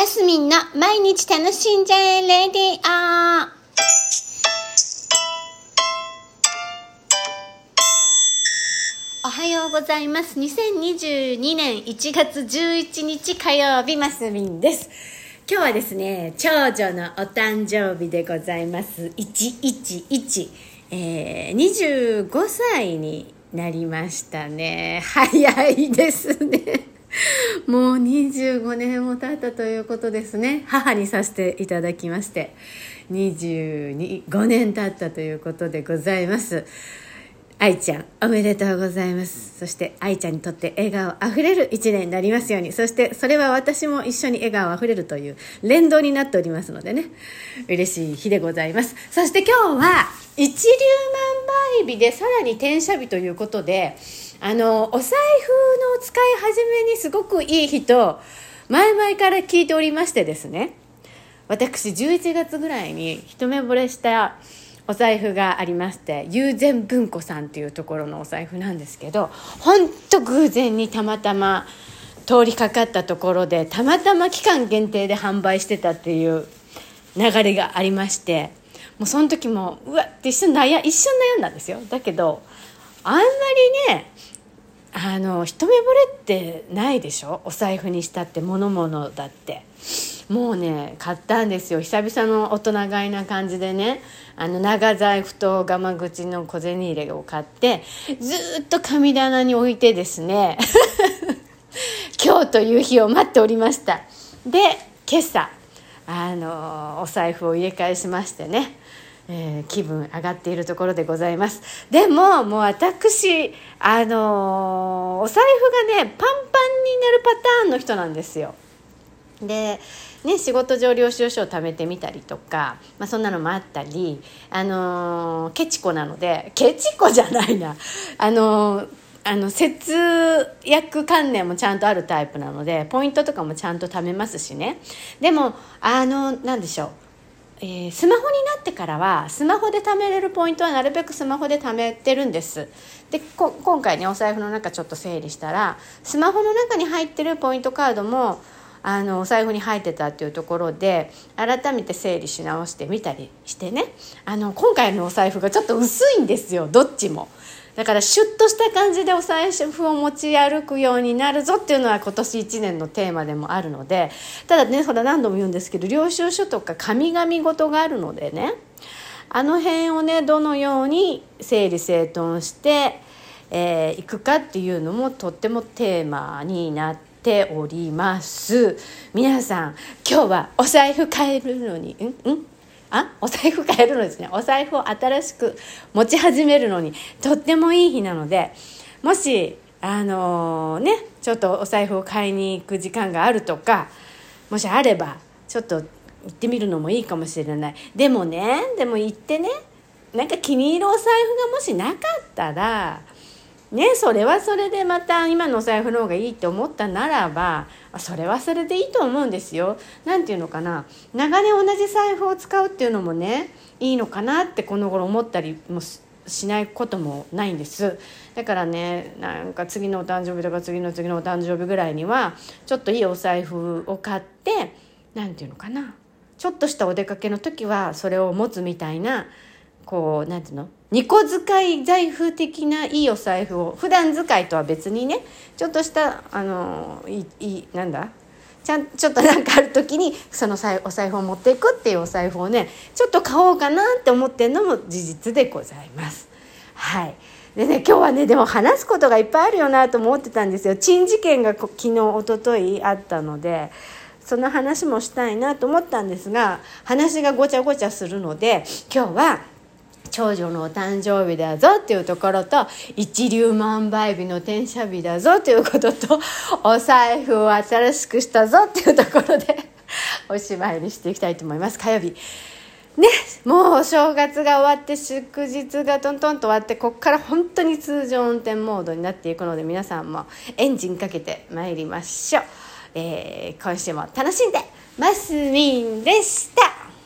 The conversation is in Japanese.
マスミンの毎日楽しんじゃえレディオおはようございます。2022年1月11日火曜日、マスミンです。今日はですね、長女のお誕生日でございます。111。えー、25歳になりましたね。早いですね。もう25年も経ったということですね。母にさせていただきまして、25年経ったということでございます。愛ちゃん、おめでとうございます。そして愛ちゃんにとって笑顔あふれる一年になりますように。そしてそれは私も一緒に笑顔あふれるという連動になっておりますのでね。嬉しい日でございます。そして今日は一粒万倍日でさらに転写日ということで、あの、お財布の使い始めにすごくいい日と、前々から聞いておりましてですね。私11月ぐらいに一目惚れしたお財布がありまして友禅文庫さんっていうところのお財布なんですけど本当偶然にたまたま通りかかったところでたまたま期間限定で販売してたっていう流れがありましてもうその時もうわって一瞬悩一瞬悩んだんですよ。だけどあんまりねあの一目惚れってないでしょ？お財布にしたって物々だって。もうね買ったんですよ。久々の大人買いな感じでね。あの長財布とガマ口の小銭入れを買ってずっと神棚に置いてですね。今日という日を待っておりました。で今朝あのお財布を入れ替えしましてね。えー、気分上がっているところでございます。でももう私あの、お財布がねパンパンになるパターンの人なんですよ。でね、仕事上領収書を貯めてみたりとか、まあ、そんなのもあったり、あのー、ケチコなのでケチコじゃないな。あのーあの節約観念もちゃんとあるタイプなのでポイントとかもちゃんと貯めますしね。でもあのなんでしょう。えー、スマホになってからはスマホで貯めれるポイントはなるべくスマホで貯めてるんです。で今回ねお財布の中ちょっと整理したらスマホの中に入ってるポイントカードもあのお財布に入ってたっていうところで改めて整理し直してみたりしてねあの今回のお財布がちょっと薄いんですよどっちも。だからシュッとした感じでお財布を持ち歩くようになるぞっていうのは今年1年のテーマでもあるのでただねそれ何度も言うんですけど領収書とか紙紙事があるのでねあの辺をねどのように整理整頓してい、えー、くかっていうのもとってもテーマになってております。皆さん今日はお財布変えるのにうん？うん？あ？お財布変えるのですね。お財布を新しく持ち始めるのにとってもいい日なのでもしあのー、ねちょっとお財布を買いに行く時間があるとかもしあればちょっと行ってみるのもいいかもしれない。でもねでも行ってねなんか気に入るお財布がもしなかったらねそれはそれでまた今のお財布の方がいいって思ったならばそれはそれでいいと思うんですよ。なんていうのかな。長年同じ財布を使うっていうのもねいいのかなってこの頃思ったりもしないこともないんです。だからねなんか次のお誕生日とか次の次のお誕生日ぐらいにはちょっといいお財布を買って何ていうのかな。ちょっとしたお出かけの時はそれを持つみたいなこう何ていうの？2個使い財布的ないいお財布を普段使いとは別にねちょっとしたあのいいなんだ？ちゃんちょっとなんかある時にそのお財布を持っていくっていうお財布をねちょっと買おうかなって思ってるのも事実でございます。はい。でね今日はねでも話すことがいっぱいあるよなと思ってたんですよ。珍事件が昨日一昨日あったのでその話もしたいなと思ったんですが話がごちゃごちゃするので今日は長女のお誕生日だぞっていうところと一粒万倍日の転写日だぞということとお財布を新しくしたぞっていうところでおしまいにしていきたいと思います。火曜日。ねもうお正月が終わって祝日がトントンと終わってここから本当に通常運転モードになっていくので皆さんもエンジンかけてまいりましょう、えー、今週も楽しんでマスミンでした。